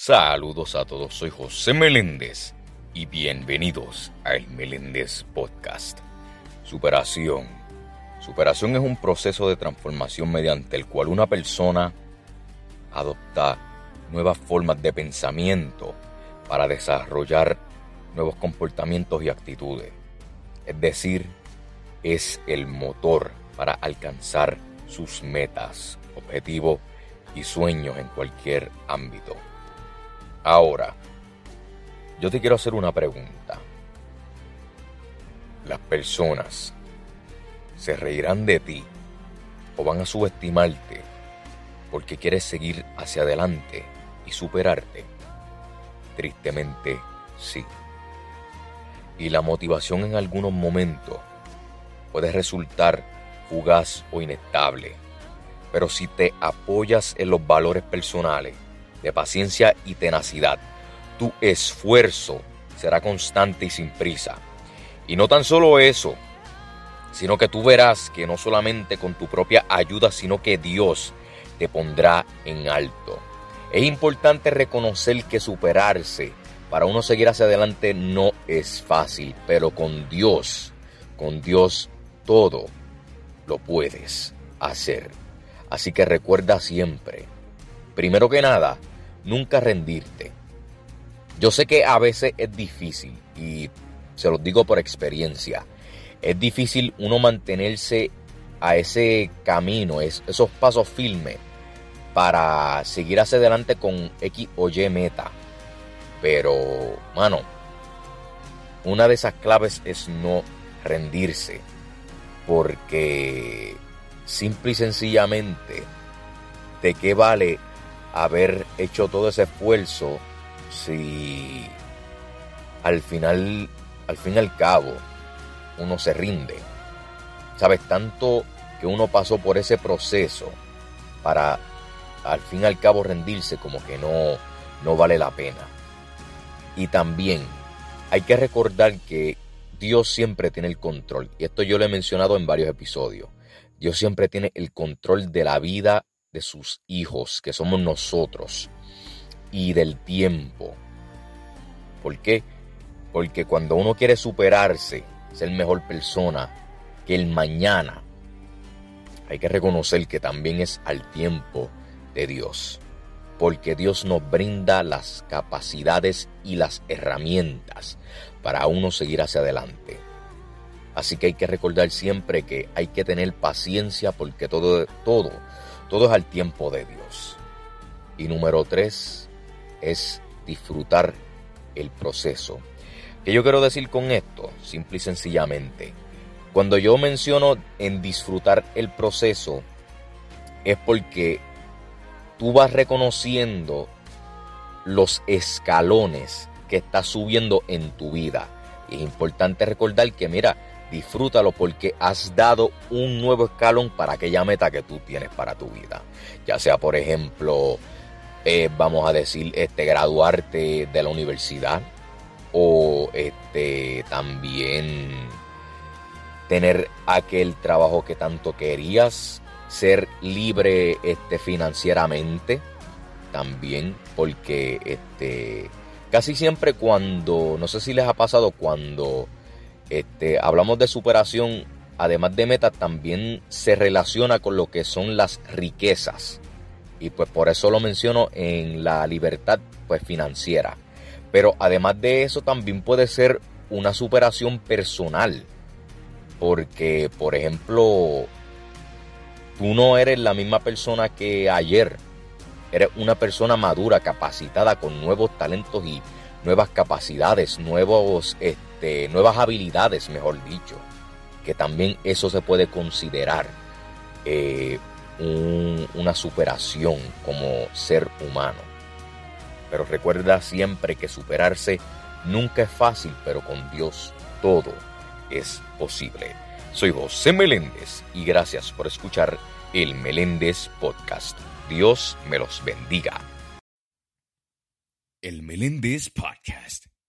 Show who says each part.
Speaker 1: Saludos a todos, soy José Meléndez y bienvenidos al Meléndez Podcast. Superación. Superación es un proceso de transformación mediante el cual una persona adopta nuevas formas de pensamiento para desarrollar nuevos comportamientos y actitudes. Es decir, es el motor para alcanzar sus metas, objetivos y sueños en cualquier ámbito. Ahora, yo te quiero hacer una pregunta. ¿Las personas se reirán de ti o van a subestimarte porque quieres seguir hacia adelante y superarte? Tristemente, sí. Y la motivación en algunos momentos puede resultar fugaz o inestable. Pero si te apoyas en los valores personales, de paciencia y tenacidad. Tu esfuerzo será constante y sin prisa. Y no tan solo eso, sino que tú verás que no solamente con tu propia ayuda, sino que Dios te pondrá en alto. Es importante reconocer que superarse para uno seguir hacia adelante no es fácil, pero con Dios, con Dios todo lo puedes hacer. Así que recuerda siempre, primero que nada, nunca rendirte. Yo sé que a veces es difícil y se los digo por experiencia. Es difícil uno mantenerse a ese camino, esos pasos firmes para seguir hacia adelante con X o Y meta. Pero, mano, una de esas claves es no rendirse. Porque simple y sencillamente, ¿de qué vale haber hecho todo ese esfuerzo si al final, al fin y al cabo, uno se rinde. Sabes, tanto que uno pasó por ese proceso para al fin y al cabo rendirse como que no, no vale la pena. Y también hay que recordar que Dios siempre tiene el control. Y esto yo lo he mencionado en varios episodios. Dios siempre tiene el control de la vida de sus hijos, que somos nosotros, y del tiempo. ¿Por qué? Porque cuando uno quiere superarse, ser mejor persona que el mañana, hay que reconocer que también es al tiempo de Dios. Porque Dios nos brinda las capacidades y las herramientas para uno seguir hacia adelante. Así que hay que recordar siempre que hay que tener paciencia porque todo, todo todo es al tiempo de Dios. Y número tres es disfrutar el proceso. ¿Qué yo quiero decir con esto? Simple y sencillamente. Cuando yo menciono en disfrutar el proceso, es porque tú vas reconociendo los escalones que estás subiendo en tu vida. es importante recordar que, mira, disfrútalo porque has dado un nuevo escalón para aquella meta que tú tienes para tu vida. Ya sea, por ejemplo, eh, vamos a decir, este, graduarte de la universidad o este, también tener aquel trabajo que tanto querías, ser libre este, financieramente también, porque este, casi siempre cuando, no sé si les ha pasado cuando este, hablamos de superación, además de meta, también se relaciona con lo que son las riquezas. Y pues por eso lo menciono en la libertad pues, financiera. Pero además de eso también puede ser una superación personal. Porque, por ejemplo, tú no eres la misma persona que ayer. Eres una persona madura, capacitada, con nuevos talentos y nuevas capacidades, nuevos, este, nuevas habilidades, mejor dicho, que también eso se puede considerar eh, una superación como ser humano. Pero recuerda siempre que superarse nunca es fácil, pero con Dios todo es posible. Soy José Meléndez y gracias por escuchar el Meléndez Podcast. Dios me los bendiga.
Speaker 2: El Meléndez Podcast,